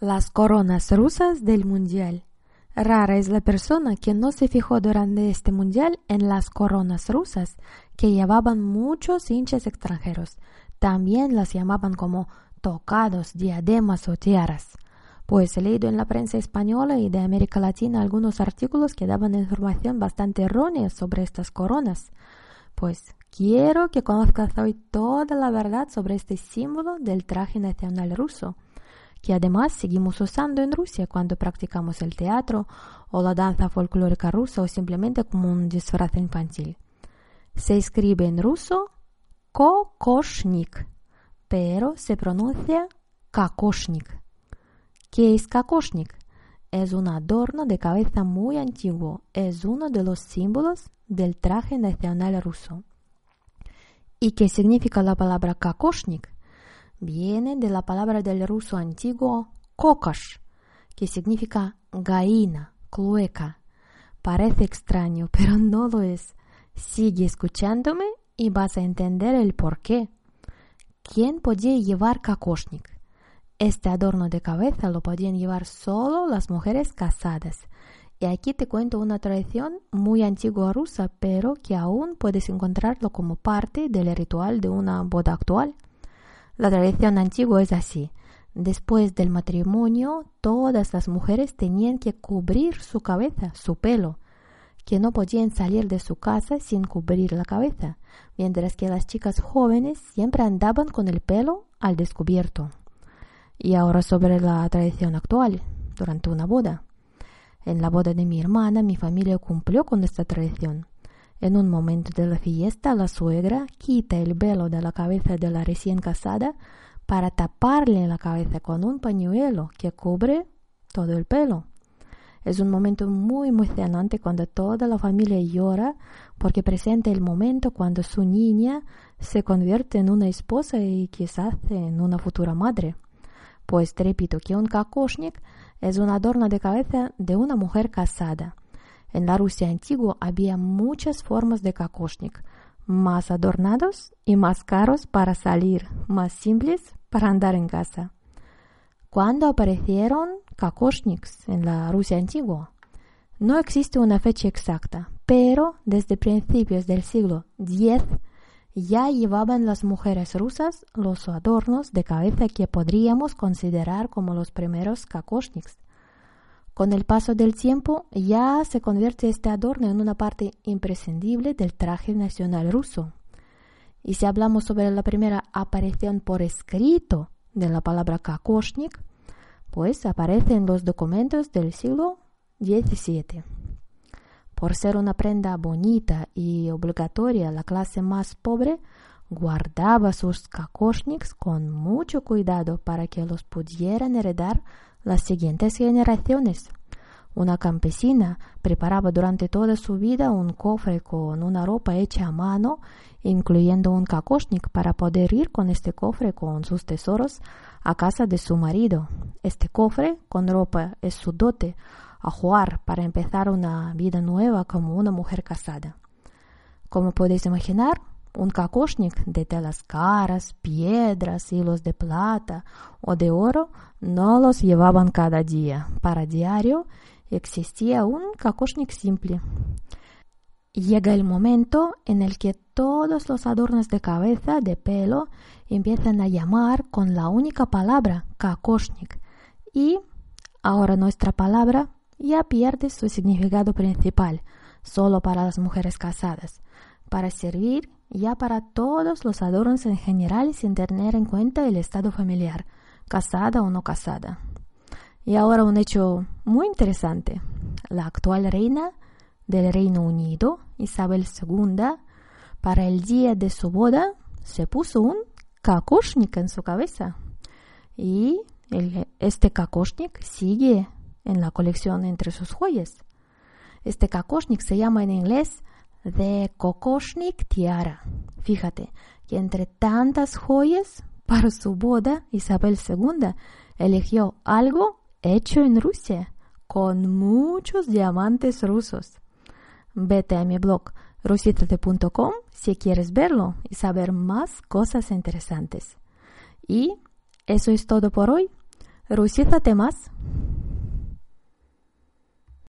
Las coronas rusas del Mundial. Rara es la persona que no se fijó durante este Mundial en las coronas rusas que llevaban muchos hinchas extranjeros. También las llamaban como tocados, diademas o tiaras. Pues he leído en la prensa española y de América Latina algunos artículos que daban información bastante errónea sobre estas coronas. Pues quiero que conozcas hoy toda la verdad sobre este símbolo del traje nacional ruso que además seguimos usando en Rusia cuando practicamos el teatro o la danza folclórica rusa o simplemente como un disfraz infantil. Se escribe en ruso kokoshnik, pero se pronuncia kakoshnik. ¿Qué es kakoshnik? Es un adorno de cabeza muy antiguo, es uno de los símbolos del traje nacional ruso. ¿Y qué significa la palabra kakoshnik? Viene de la palabra del ruso antiguo kokosh, que significa gallina, cloaca. Parece extraño, pero no lo es. Sigue escuchándome y vas a entender el por qué. ¿Quién podía llevar kakoshnik? Este adorno de cabeza lo podían llevar solo las mujeres casadas. Y aquí te cuento una tradición muy antigua rusa, pero que aún puedes encontrarlo como parte del ritual de una boda actual. La tradición antigua es así. Después del matrimonio, todas las mujeres tenían que cubrir su cabeza, su pelo, que no podían salir de su casa sin cubrir la cabeza, mientras que las chicas jóvenes siempre andaban con el pelo al descubierto. Y ahora sobre la tradición actual, durante una boda. En la boda de mi hermana, mi familia cumplió con esta tradición. En un momento de la fiesta, la suegra quita el velo de la cabeza de la recién casada para taparle la cabeza con un pañuelo que cubre todo el pelo. Es un momento muy emocionante cuando toda la familia llora porque presenta el momento cuando su niña se convierte en una esposa y quizás en una futura madre. Pues repito que un kakoshnik es un adorno de cabeza de una mujer casada. En la Rusia antigua había muchas formas de kakoshnik, más adornados y más caros para salir, más simples para andar en casa. ¿Cuándo aparecieron kakoshniks en la Rusia antigua? No existe una fecha exacta, pero desde principios del siglo X ya llevaban las mujeres rusas los adornos de cabeza que podríamos considerar como los primeros kakoshniks. Con el paso del tiempo ya se convierte este adorno en una parte imprescindible del traje nacional ruso. Y si hablamos sobre la primera aparición por escrito de la palabra kakoshnik, pues aparece en los documentos del siglo XVII. Por ser una prenda bonita y obligatoria, la clase más pobre guardaba sus kakoshniks con mucho cuidado para que los pudieran heredar las siguientes generaciones. Una campesina preparaba durante toda su vida un cofre con una ropa hecha a mano, incluyendo un kakoshnik para poder ir con este cofre con sus tesoros a casa de su marido. Este cofre con ropa es su dote a jugar para empezar una vida nueva como una mujer casada. Como podéis imaginar, un kakoshnik de telas caras, piedras, hilos de plata o de oro no los llevaban cada día. Para diario existía un kakoshnik simple. Llega el momento en el que todos los adornos de cabeza, de pelo, empiezan a llamar con la única palabra kakoshnik y ahora nuestra palabra ya pierde su significado principal, solo para las mujeres casadas, para servir ya para todos los adornos en general sin tener en cuenta el estado familiar, casada o no casada. Y ahora un hecho muy interesante. La actual reina del Reino Unido, Isabel II, para el día de su boda se puso un kakoshnik en su cabeza. Y este kakoshnik sigue en la colección entre sus joyas. Este kakoshnik se llama en inglés The Kokoshnik Tiara. Fíjate que entre tantas joyas para su boda, Isabel II eligió algo hecho en Rusia con muchos diamantes rusos. Vete a mi blog rusitate.com si quieres verlo y saber más cosas interesantes. Y eso es todo por hoy. Rusízate más.